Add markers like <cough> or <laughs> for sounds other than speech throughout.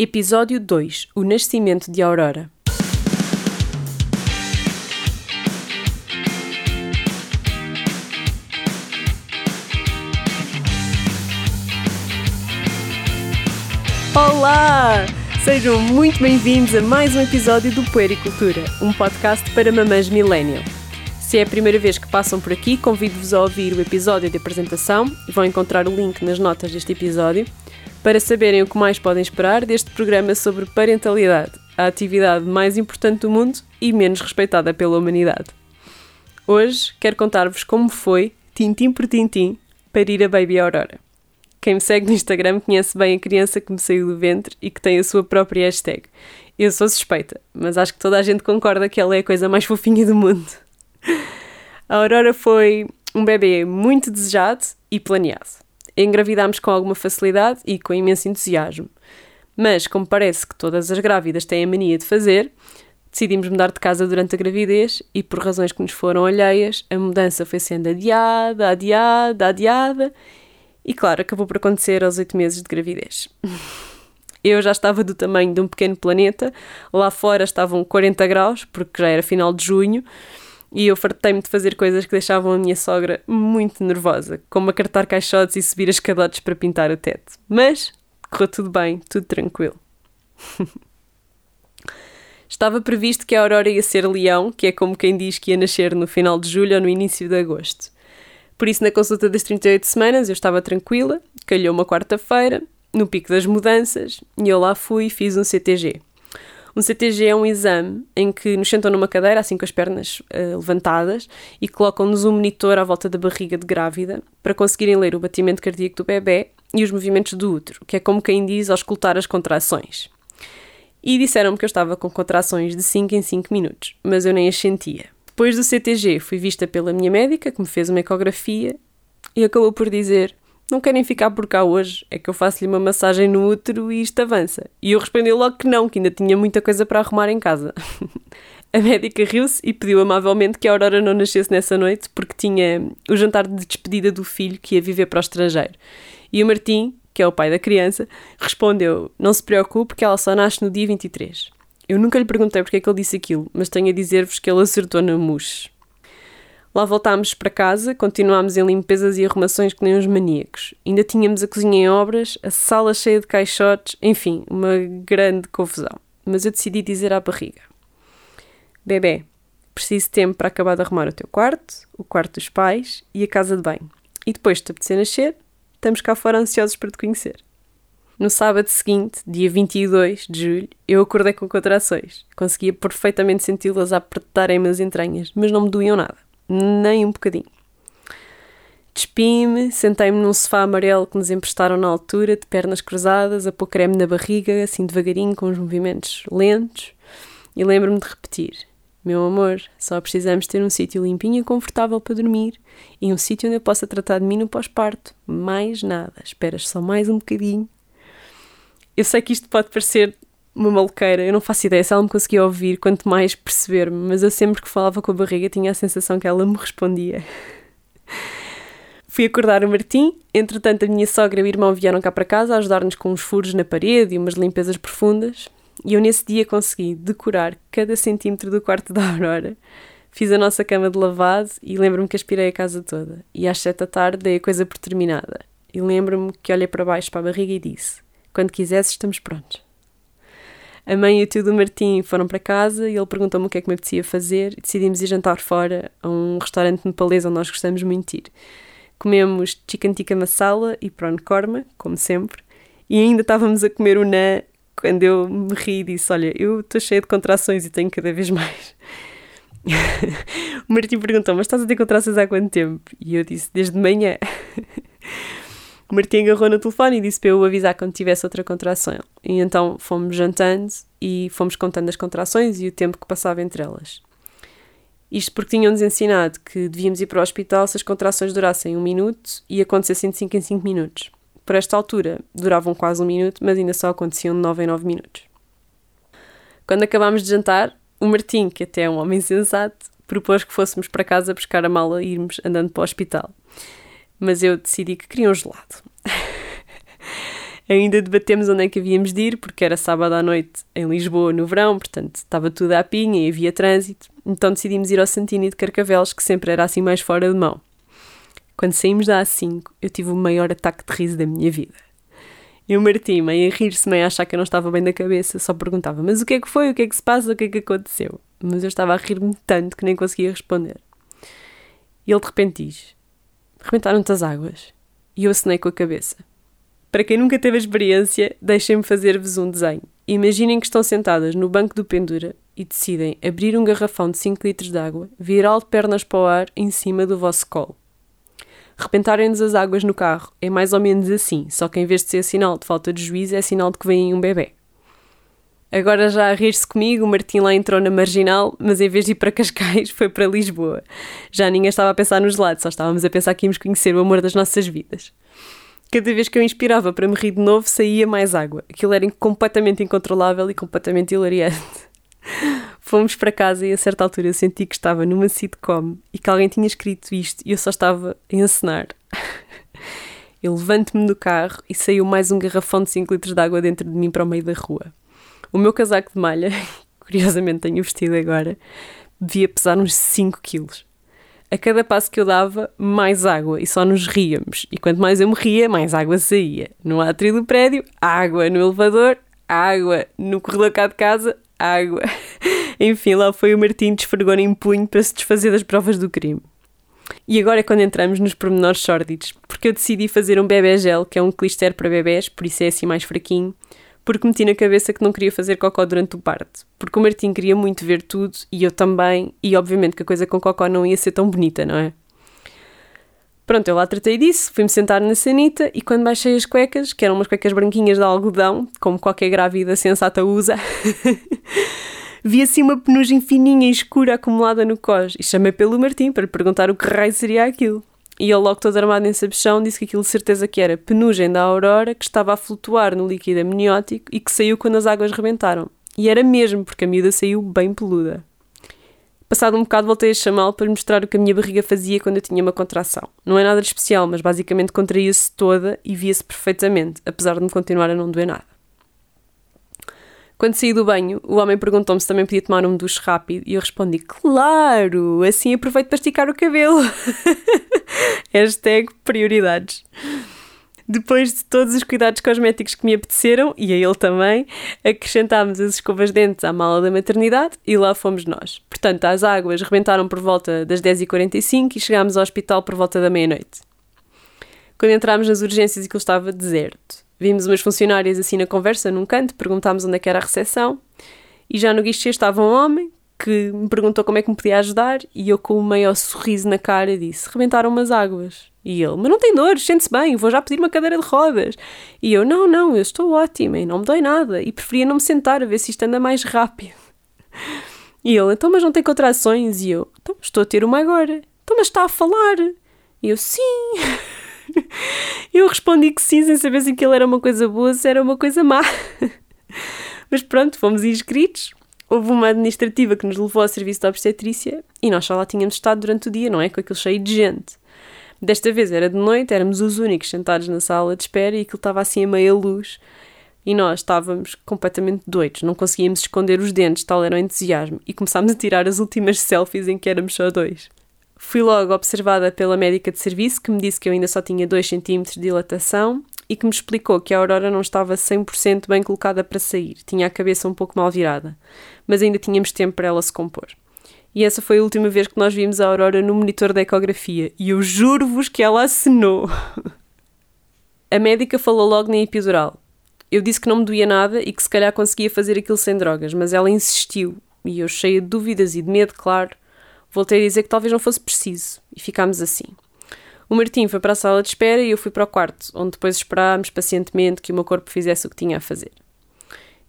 Episódio 2 O Nascimento de Aurora. Olá! Sejam muito bem-vindos a mais um episódio do Puericultura, um podcast para mamães millennial. Se é a primeira vez que passam por aqui, convido-vos a ouvir o episódio de apresentação. Vão encontrar o link nas notas deste episódio para saberem o que mais podem esperar deste programa sobre parentalidade, a atividade mais importante do mundo e menos respeitada pela humanidade. Hoje quero contar-vos como foi, tintim por tintim, parir a Baby Aurora. Quem me segue no Instagram conhece bem a criança que me saiu do ventre e que tem a sua própria hashtag. Eu sou suspeita, mas acho que toda a gente concorda que ela é a coisa mais fofinha do mundo. A Aurora foi um bebê muito desejado e planeado engravidámos com alguma facilidade e com imenso entusiasmo. Mas, como parece que todas as grávidas têm a mania de fazer, decidimos mudar de casa durante a gravidez e, por razões que nos foram alheias, a mudança foi sendo adiada, adiada, adiada e, claro, acabou por acontecer aos oito meses de gravidez. <laughs> Eu já estava do tamanho de um pequeno planeta, lá fora estavam 40 graus, porque já era final de junho, e eu fartei-me de fazer coisas que deixavam a minha sogra muito nervosa, como acartar caixotes e subir as cadotes para pintar o teto. Mas correu tudo bem, tudo tranquilo. <laughs> Estava previsto que a Aurora ia ser leão, que é como quem diz que ia nascer no final de julho ou no início de agosto. Por isso, na consulta das 38 semanas, eu estava tranquila, calhou uma quarta-feira, no pico das mudanças, e eu lá fui e fiz um CTG. Um CTG é um exame em que nos sentam numa cadeira, assim com as pernas uh, levantadas, e colocam-nos um monitor à volta da barriga de grávida para conseguirem ler o batimento cardíaco do bebê e os movimentos do útero, que é como quem diz ao escutar as contrações. E disseram-me que eu estava com contrações de 5 em 5 minutos, mas eu nem as sentia. Depois do CTG, fui vista pela minha médica, que me fez uma ecografia, e acabou por dizer não querem ficar por cá hoje, é que eu faço-lhe uma massagem no útero e isto avança. E eu respondi logo que não, que ainda tinha muita coisa para arrumar em casa. <laughs> a médica riu-se e pediu amavelmente que a Aurora não nascesse nessa noite porque tinha o jantar de despedida do filho que ia viver para o estrangeiro. E o Martim, que é o pai da criança, respondeu: Não se preocupe, que ela só nasce no dia 23. Eu nunca lhe perguntei porque é que ele disse aquilo, mas tenho a dizer-vos que ele acertou na mousse. Lá voltámos para casa, continuámos em limpezas e arrumações que nem uns maníacos. Ainda tínhamos a cozinha em obras, a sala cheia de caixotes, enfim, uma grande confusão. Mas eu decidi dizer à barriga: Bebê, preciso de tempo para acabar de arrumar o teu quarto, o quarto dos pais e a casa de banho. E depois de te apetecer nascer, estamos cá fora ansiosos para te conhecer. No sábado seguinte, dia 22 de julho, eu acordei com contrações. Conseguia perfeitamente senti-las apertarem-me as entranhas, mas não me doíam nada nem um bocadinho. Despi-me, sentei-me num sofá amarelo que nos emprestaram na altura, de pernas cruzadas, a pôr creme na barriga, assim devagarinho, com os movimentos lentos, e lembro-me de repetir: Meu amor, só precisamos ter um sítio limpinho e confortável para dormir e um sítio onde eu possa tratar de mim no pós-parto. Mais nada, esperas só mais um bocadinho. Eu sei que isto pode parecer uma maluqueira, eu não faço ideia se ela me conseguia ouvir, quanto mais perceber-me, mas eu sempre que falava com a barriga tinha a sensação que ela me respondia. Fui acordar o Martim, entretanto a minha sogra e o irmão vieram cá para casa ajudar-nos com uns furos na parede e umas limpezas profundas, e eu nesse dia consegui decorar cada centímetro do quarto da Aurora. Fiz a nossa cama de lavado e lembro-me que aspirei a casa toda. E às sete da tarde dei a coisa por terminada. E lembro-me que olhei para baixo para a barriga e disse: Quando quisesse, estamos prontos. A mãe e o tio do Martim foram para casa e ele perguntou-me o que é que me apetecia fazer e decidimos ir jantar fora a um restaurante nepalês onde nós gostamos muito de ir. Comemos chicken tikka masala e prawn korma, como sempre, e ainda estávamos a comer o nã quando eu me ri e disse: Olha, eu estou cheia de contrações e tenho cada vez mais. <laughs> o Martim perguntou: Mas estás a ter contrações há quanto tempo? E eu disse: Desde manhã. <laughs> O Martim agarrou no telefone e disse para eu avisar quando tivesse outra contração. E então fomos jantando e fomos contando as contrações e o tempo que passava entre elas. Isto porque tinham-nos ensinado que devíamos ir para o hospital se as contrações durassem um minuto e acontecessem de 5 em 5 minutos. Por esta altura, duravam quase um minuto, mas ainda só aconteciam de 9 em 9 minutos. Quando acabámos de jantar, o Martim, que até é um homem sensato, propôs que fôssemos para casa buscar a mala e irmos andando para o hospital mas eu decidi que queria um gelado. <laughs> Ainda debatemos onde é que havíamos de ir, porque era sábado à noite em Lisboa, no verão, portanto estava tudo à pinha e havia trânsito. Então decidimos ir ao Santini de Carcavelos, que sempre era assim mais fora de mão. Quando saímos da A5, eu tive o maior ataque de riso da minha vida. E o Martim, meio a rir-se, meio a achar que eu não estava bem da cabeça, só perguntava: Mas o que é que foi? O que é que se passa? O que é que aconteceu? Mas eu estava a rir-me tanto que nem conseguia responder. E ele de repente diz: Rebentaram-te as águas. E eu acenei com a cabeça. Para quem nunca teve a experiência, deixem-me fazer-vos um desenho. Imaginem que estão sentadas no banco do pendura e decidem abrir um garrafão de 5 litros de água, virá-lo de pernas para o ar em cima do vosso colo. Repentarem-nos as águas no carro é mais ou menos assim, só que em vez de ser sinal de falta de juízo, é sinal de que vem um bebê. Agora já a rir-se comigo, o Martim lá entrou na marginal, mas em vez de ir para Cascais, <laughs> foi para Lisboa. Já ninguém estava a pensar nos lados, só estávamos a pensar que íamos conhecer o amor das nossas vidas. Cada vez que eu inspirava para me rir de novo, saía mais água. Aquilo era completamente incontrolável e completamente hilariante. <laughs> Fomos para casa e a certa altura eu senti que estava numa sitcom e que alguém tinha escrito isto e eu só estava a encenar. <laughs> Eu levanto-me do carro e saiu mais um garrafão de 5 litros de água dentro de mim para o meio da rua. O meu casaco de malha, <laughs> curiosamente tenho vestido agora, devia pesar uns 5 quilos. A cada passo que eu dava, mais água e só nos ríamos. E quanto mais eu me ria, mais água saía. No átrio do prédio, água. No elevador, água. No corredor cá de casa, água. <laughs> Enfim, lá foi o Martim desfregou em punho para se desfazer das provas do crime. E agora é quando entramos nos pormenores sórdidos, porque eu decidi fazer um bebê gel, que é um clister para bebés, por isso é assim mais fraquinho, porque meti na cabeça que não queria fazer cocó durante o parto, porque o Martim queria muito ver tudo, e eu também, e obviamente que a coisa com cocó não ia ser tão bonita, não é? Pronto, eu lá tratei disso, fui-me sentar na sanita e quando baixei as cuecas, que eram umas cuecas branquinhas de algodão, como qualquer grávida sensata usa, <laughs> vi assim uma penugem fininha e escura acumulada no cós e chamei pelo Martim para lhe perguntar o que raio seria aquilo. E ele, logo todo armado em sabichão, disse que aquilo de certeza que era penugem da Aurora que estava a flutuar no líquido amniótico e que saiu quando as águas rebentaram. E era mesmo, porque a miúda saiu bem peluda. Passado um bocado voltei a chamá-lo para lhe mostrar o que a minha barriga fazia quando eu tinha uma contração. Não é nada de especial, mas basicamente contraía-se toda e via-se perfeitamente, apesar de me continuar a não doer nada. Quando saí do banho, o homem perguntou-me se também podia tomar um duche rápido e eu respondi: Claro, assim aproveito para esticar o cabelo. <laughs> Hashtag prioridades. Depois de todos os cuidados cosméticos que me apeteceram, e a ele também, acrescentámos as escovas de dentes à mala da maternidade e lá fomos nós. Portanto, as águas rebentaram por volta das 10h45 e chegámos ao hospital por volta da meia-noite. Quando entrámos nas urgências aquilo estava deserto. Vimos umas funcionárias assim na conversa, num canto, perguntámos onde é que era a recepção e já no guichê estava um homem que me perguntou como é que me podia ajudar e eu com o maior sorriso na cara disse, rebentaram umas águas. E ele, mas não tem dor, sente-se bem, vou já pedir uma cadeira de rodas. E eu, não, não, eu estou ótima e não me dói nada. E preferia não me sentar a ver se isto anda mais rápido. E ele, então, mas não tem contrações? E eu, então, estou a ter uma agora. Então, mas está a falar? E eu, sim. <laughs> <laughs> eu respondi que sim, sem saber se aquilo era uma coisa boa, se era uma coisa má. <laughs> mas pronto, fomos inscritos. Houve uma administrativa que nos levou ao serviço de obstetrícia e nós só lá tínhamos estado durante o dia, não é? Com aquilo cheio de gente. Desta vez era de noite, éramos os únicos sentados na sala de espera e aquilo estava assim a meia luz. E nós estávamos completamente doidos, não conseguíamos esconder os dentes, tal era o entusiasmo, e começámos a tirar as últimas selfies em que éramos só dois. Fui logo observada pela médica de serviço, que me disse que eu ainda só tinha 2 cm de dilatação e que me explicou que a Aurora não estava 100% bem colocada para sair, tinha a cabeça um pouco mal virada, mas ainda tínhamos tempo para ela se compor. E essa foi a última vez que nós vimos a Aurora no monitor da ecografia. E eu juro-vos que ela acenou. <laughs> a médica falou logo na epidural. Eu disse que não me doía nada e que se calhar conseguia fazer aquilo sem drogas, mas ela insistiu. E eu, cheia de dúvidas e de medo, claro, voltei a dizer que talvez não fosse preciso. E ficámos assim. O Martim foi para a sala de espera e eu fui para o quarto, onde depois esperámos pacientemente que o meu corpo fizesse o que tinha a fazer.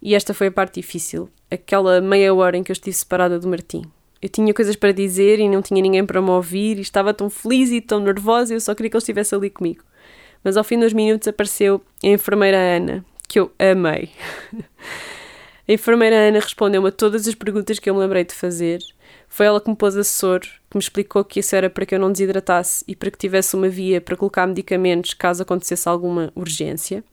E esta foi a parte difícil, aquela meia hora em que eu estive separada do Martim. Eu tinha coisas para dizer e não tinha ninguém para me ouvir e estava tão feliz e tão nervosa e eu só queria que ele estivesse ali comigo. Mas ao fim dos minutos apareceu a enfermeira Ana, que eu amei. <laughs> a enfermeira Ana respondeu-me a todas as perguntas que eu me lembrei de fazer. Foi ela que me pôs assessor, que me explicou que isso era para que eu não desidratasse e para que tivesse uma via para colocar medicamentos caso acontecesse alguma urgência.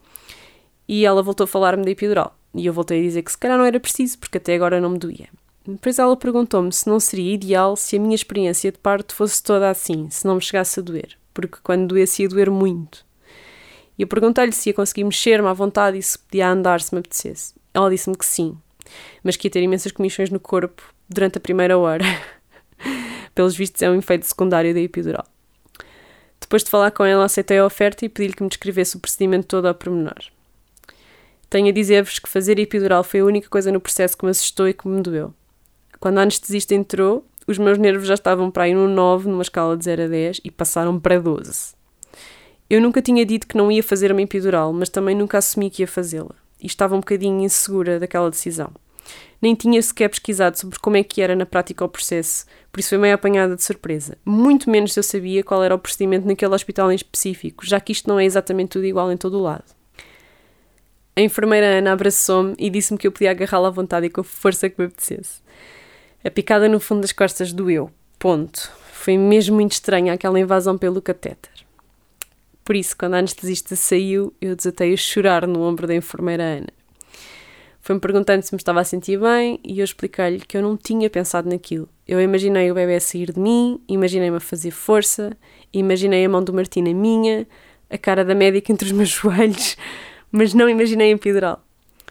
e ela voltou a falar-me da epidural. E eu voltei a dizer que se calhar não era preciso, porque até agora não me doía. Depois ela perguntou-me se não seria ideal se a minha experiência de parto fosse toda assim, se não me chegasse a doer, porque quando doesse ia doer muito. E eu perguntei-lhe se ia conseguir mexer-me à vontade e se podia andar se me apetecesse. Ela disse-me que sim, mas que ia ter imensas comissões no corpo durante a primeira hora. <laughs> Pelos vistos, é um efeito secundário da epidural. Depois de falar com ela, aceitei a oferta e pedi-lhe que me descrevesse o procedimento todo ao pormenor. Tenho a dizer-vos que fazer epidural foi a única coisa no processo que me assustou e que me doeu. Quando a anestesista entrou, os meus nervos já estavam para ir no 9 numa escala de 0 a 10 e passaram para 12. Eu nunca tinha dito que não ia fazer uma epidural, mas também nunca assumi que ia fazê-la. E estava um bocadinho insegura daquela decisão. Nem tinha sequer pesquisado sobre como é que era na prática o processo, por isso foi meio apanhada de surpresa. Muito menos eu sabia qual era o procedimento naquele hospital em específico, já que isto não é exatamente tudo igual em todo o lado. A enfermeira Ana abraçou-me e disse-me que eu podia agarrá-la à vontade e com a força que me apetecesse. A picada no fundo das costas doeu. Ponto. Foi mesmo muito estranha aquela invasão pelo catéter. Por isso, quando a anestesista saiu, eu desatei a chorar no ombro da enfermeira Ana. Foi-me perguntando se me estava a sentir bem e eu expliquei-lhe que eu não tinha pensado naquilo. Eu imaginei o bebê a sair de mim, imaginei-me a fazer força, imaginei a mão do Martim na minha, a cara da médica entre os meus <laughs> joelhos, mas não imaginei a epidural.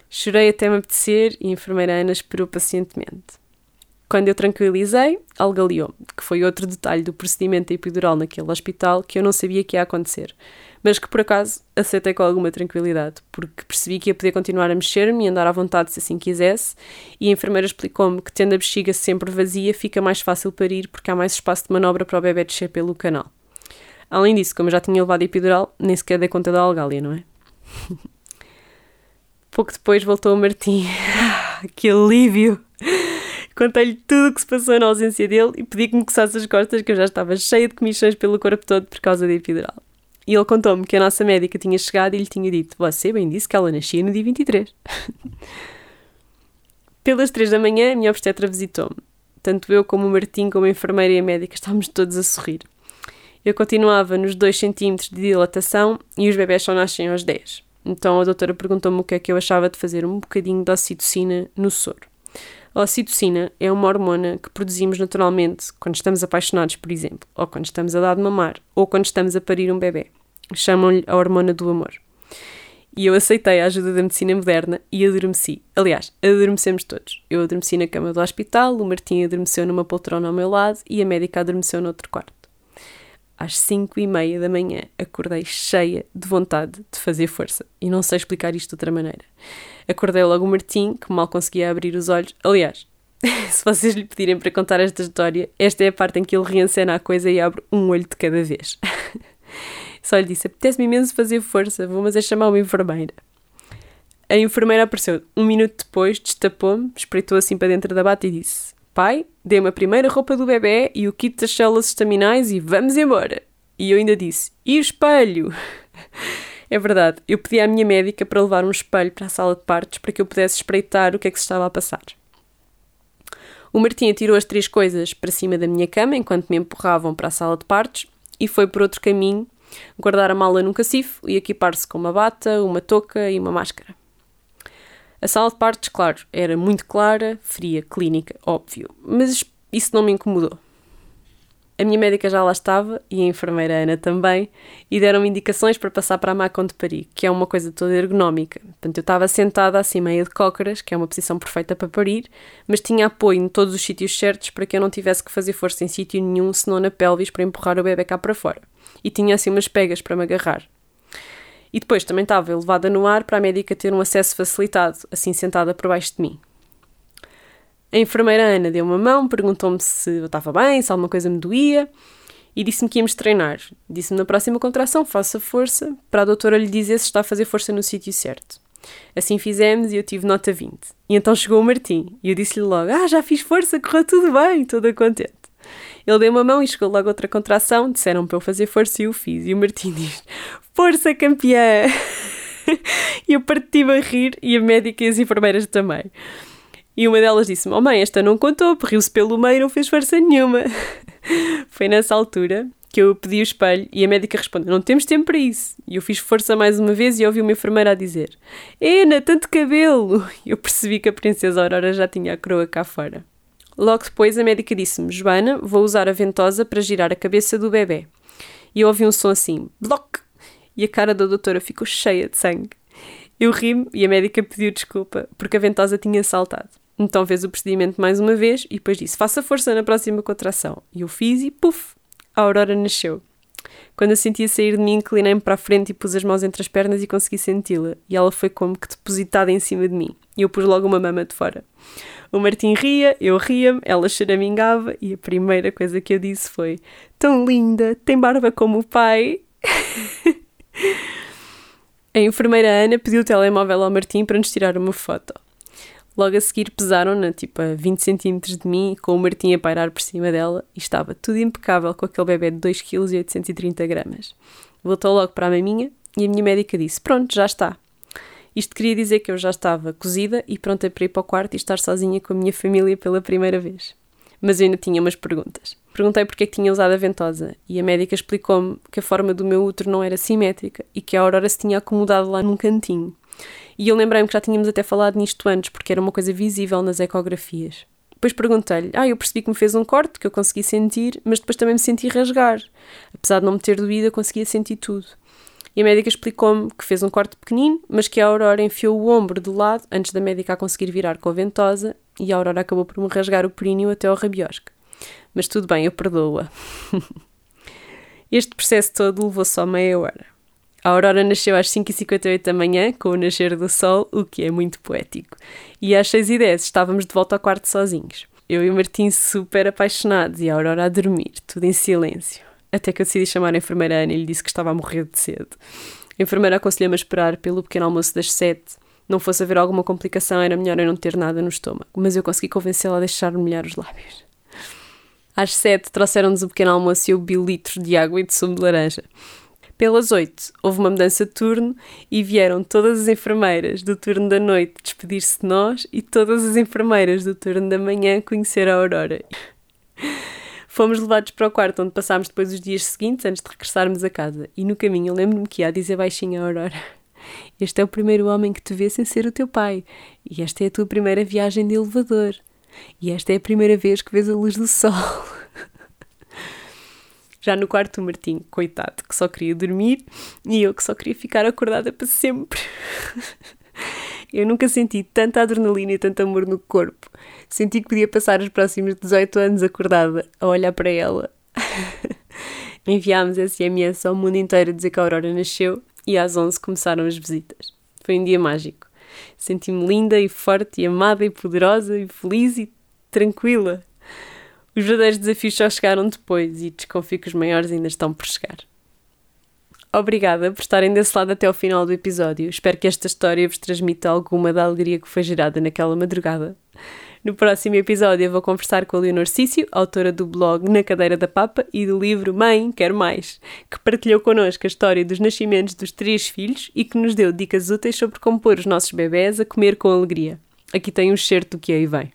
Chorei até me apetecer e a enfermeira Ana esperou pacientemente. Quando eu tranquilizei, algaliou-me, que foi outro detalhe do procedimento epidural naquele hospital que eu não sabia que ia acontecer, mas que por acaso aceitei com alguma tranquilidade, porque percebi que ia poder continuar a mexer-me e andar à vontade se assim quisesse, e a enfermeira explicou-me que tendo a bexiga sempre vazia fica mais fácil parir porque há mais espaço de manobra para o bebê descer pelo canal. Além disso, como eu já tinha levado epidural, nem sequer dei conta da algália, não é? <laughs> Pouco depois voltou o Martim. <laughs> que alívio! Contei-lhe tudo o que se passou na ausência dele e pedi que me coçasse as costas, que eu já estava cheia de comissões pelo corpo todo por causa da epidural. E ele contou-me que a nossa médica tinha chegado e lhe tinha dito: Você bem disse que ela nascia no dia 23. <laughs> Pelas três da manhã, a minha obstetra visitou-me. Tanto eu como o Martim, como a enfermeira e a médica, estávamos todos a sorrir. Eu continuava nos 2 centímetros de dilatação e os bebés só nascem aos 10. Então a doutora perguntou-me o que é que eu achava de fazer um bocadinho de ocitocina no soro. A ocitocina é uma hormona que produzimos naturalmente quando estamos apaixonados, por exemplo, ou quando estamos a dar de mamar, ou quando estamos a parir um bebê. Chamam-lhe a hormona do amor. E eu aceitei a ajuda da medicina moderna e adormeci. Aliás, adormecemos todos. Eu adormeci na cama do hospital, o Martim adormeceu numa poltrona ao meu lado e a médica adormeceu no outro quarto. Às cinco e meia da manhã acordei cheia de vontade de fazer força. E não sei explicar isto de outra maneira. Acordei logo o Martim, que mal conseguia abrir os olhos. Aliás, <laughs> se vocês lhe pedirem para contar esta história, esta é a parte em que ele reencena a coisa e abre um olho de cada vez. <laughs> Só lhe disse: apetece-me imenso fazer força, vou mas é chamar uma enfermeira. A enfermeira apareceu um minuto depois, destapou-me, espreitou assim para dentro da bata e disse: Pai, dê-me a primeira roupa do bebê e o kit das células estaminais e vamos embora. E eu ainda disse: E o espelho? <laughs> É verdade, eu pedi à minha médica para levar um espelho para a sala de partos para que eu pudesse espreitar o que é que se estava a passar. O Martim atirou as três coisas para cima da minha cama enquanto me empurravam para a sala de partos e foi por outro caminho guardar a mala num cacifo e equipar-se com uma bata, uma touca e uma máscara. A sala de partos, claro, era muito clara, fria, clínica, óbvio, mas isso não me incomodou. A minha médica já lá estava e a enfermeira Ana também, e deram-me indicações para passar para a maca onde pari, que é uma coisa toda ergonómica. Portanto, eu estava sentada assim meia de cócoras, que é uma posição perfeita para parir, mas tinha apoio em todos os sítios certos para que eu não tivesse que fazer força em sítio nenhum, senão na pelvis para empurrar o bebê cá para fora. E tinha assim umas pegas para me agarrar. E depois também estava elevada no ar para a médica ter um acesso facilitado, assim sentada por baixo de mim. A enfermeira Ana deu uma mão, perguntou-me se eu estava bem, se alguma coisa me doía e disse-me que íamos treinar. Disse-me na próxima contração, faça força, para a doutora lhe dizer se está a fazer força no sítio certo. Assim fizemos e eu tive nota 20. E então chegou o Martim e eu disse-lhe logo: Ah, já fiz força, correu tudo bem, toda contente. Ele deu uma mão e chegou logo outra contração, disseram para eu fazer força e eu fiz. E o Martim diz: Força, campeã! <laughs> e eu parti-me a rir e a médica e as enfermeiras também. E uma delas disse-me: Oh mãe, esta não contou, riu-se pelo meio, não fez força nenhuma. <laughs> Foi nessa altura que eu pedi o espelho e a médica respondeu: Não temos tempo para isso. E eu fiz força mais uma vez e ouvi uma enfermeira a dizer: Ena, tanto cabelo! <laughs> E eu percebi que a princesa Aurora já tinha a coroa cá fora. Logo depois a médica disse-me: Joana, vou usar a ventosa para girar a cabeça do bebê. E eu ouvi um som assim: bloc! E a cara da doutora ficou cheia de sangue. Eu ri-me e a médica pediu desculpa porque a ventosa tinha saltado. Então fez o procedimento mais uma vez e depois disse: Faça força na próxima contração. E eu fiz e puf! A Aurora nasceu. Quando a sentia sair de mim, inclinei-me para a frente e pus as mãos entre as pernas e consegui senti-la. E ela foi como que depositada em cima de mim. E eu pus logo uma mama de fora. O Martim ria, eu ria-me, ela choramingava e a primeira coisa que eu disse foi: Tão linda, tem barba como o pai. <laughs> a enfermeira Ana pediu o telemóvel ao Martim para nos tirar uma foto. Logo a seguir pesaram-na, tipo, a 20 centímetros de mim, com o Martim a pairar por cima dela, e estava tudo impecável com aquele bebê de 2 kg 830 gramas. Voltou logo para a maminha e a minha médica disse: Pronto, já está. Isto queria dizer que eu já estava cozida e pronta para ir para o quarto e estar sozinha com a minha família pela primeira vez. Mas eu ainda tinha umas perguntas. Perguntei porque é que tinha usado a ventosa e a médica explicou-me que a forma do meu útero não era simétrica e que a Aurora se tinha acomodado lá num cantinho. E eu lembrei-me que já tínhamos até falado nisto antes, porque era uma coisa visível nas ecografias. Depois perguntei-lhe: Ah, eu percebi que me fez um corte, que eu consegui sentir, mas depois também me senti rasgar. Apesar de não me ter doído, eu conseguia sentir tudo. E a médica explicou-me que fez um corte pequenino, mas que a Aurora enfiou o ombro de lado antes da médica a conseguir virar com a ventosa e a Aurora acabou por me rasgar o períneo até ao rabiosque. Mas tudo bem, eu perdoo-a. <laughs> este processo todo levou só meia hora. A Aurora nasceu às 5h58 da manhã, com o nascer do sol, o que é muito poético. E às 6h10 estávamos de volta ao quarto sozinhos. Eu e o Martim super apaixonados e a Aurora a dormir, tudo em silêncio. Até que eu decidi chamar a enfermeira Ana e lhe disse que estava a morrer de sede. A enfermeira aconselhou-me a esperar pelo pequeno almoço das 7. Não fosse haver alguma complicação, era melhor eu não ter nada no estômago. Mas eu consegui convencê-la a deixar-me molhar os lábios. Às 7 trouxeram-nos o pequeno almoço e eu bebi litros de água e de sumo de laranja. Pelas oito, houve uma mudança de turno e vieram todas as enfermeiras do turno da noite despedir-se de nós e todas as enfermeiras do turno da manhã conhecer a Aurora. Fomos levados para o quarto onde passámos depois os dias seguintes antes de regressarmos a casa. E no caminho lembro-me que ia dizer baixinho a Aurora: <laughs> Este é o primeiro homem que te vê sem ser o teu pai. E esta é a tua primeira viagem de elevador. E esta é a primeira vez que vês a luz do sol. <laughs> Já no quarto, o Martim, coitado, que só queria dormir e eu que só queria ficar acordada para sempre. <laughs> Eu nunca senti tanta adrenalina e tanto amor no corpo. Senti que podia passar os próximos 18 anos acordada a olhar para ela. <laughs> Enviámos SMS ao mundo inteiro a dizer que a Aurora nasceu e às 11 começaram as visitas. Foi um dia mágico. Senti-me linda e forte e amada e poderosa e feliz e tranquila. Os verdadeiros desafios só chegaram depois e desconfio que os maiores ainda estão por chegar. Obrigada por estarem desse lado até ao final do episódio. Espero que esta história vos transmita alguma da alegria que foi gerada naquela madrugada. No próximo episódio vou conversar com a Leonor Cício, autora do blog Na Cadeira da Papa e do livro Mãe, Quero Mais, que partilhou connosco a história dos nascimentos dos três filhos e que nos deu dicas úteis sobre como pôr os nossos bebés a comer com alegria. Aqui tem um certo do que aí vem.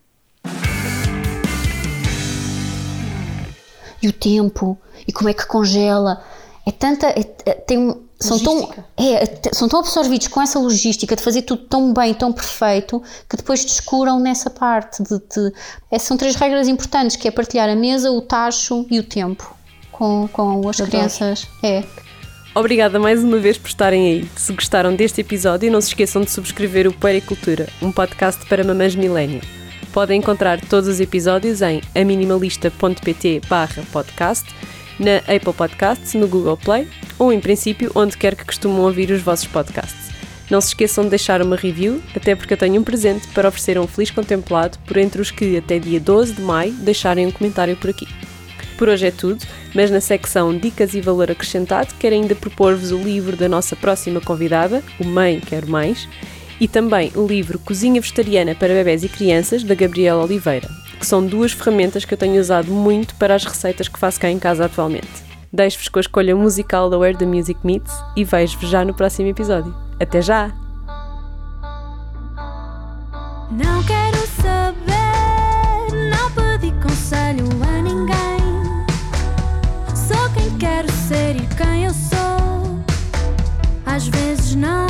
e o tempo e como é que congela. É tanta. É, é, tem, são, tão, é, são tão absorvidos com essa logística de fazer tudo tão bem, tão perfeito, que depois descuram nessa parte. De, de é, são três regras importantes, que é partilhar a mesa, o tacho e o tempo com, com as crianças. É. Obrigada mais uma vez por estarem aí. Se gostaram deste episódio, não se esqueçam de subscrever o Puericultura, um podcast para mamães milênio. Podem encontrar todos os episódios em aminimalista.pt podcast, na Apple Podcasts, no Google Play ou, em princípio, onde quer que costumam ouvir os vossos podcasts. Não se esqueçam de deixar uma review, até porque eu tenho um presente para oferecer a um feliz contemplado por entre os que, até dia 12 de maio, deixarem um comentário por aqui. Por hoje é tudo, mas na secção Dicas e Valor Acrescentado quero ainda propor-vos o livro da nossa próxima convidada, o Mãe Quero Mais, e também o livro Cozinha Vegetariana para Bebés e Crianças, da Gabriela Oliveira, que são duas ferramentas que eu tenho usado muito para as receitas que faço cá em casa atualmente. Deixo-vos com a escolha musical da Where the Music Meets e vejo-vos já no próximo episódio. Até já! Não quero saber, não pedi conselho a ninguém. Sou quem quero ser e quem eu sou. Às vezes não.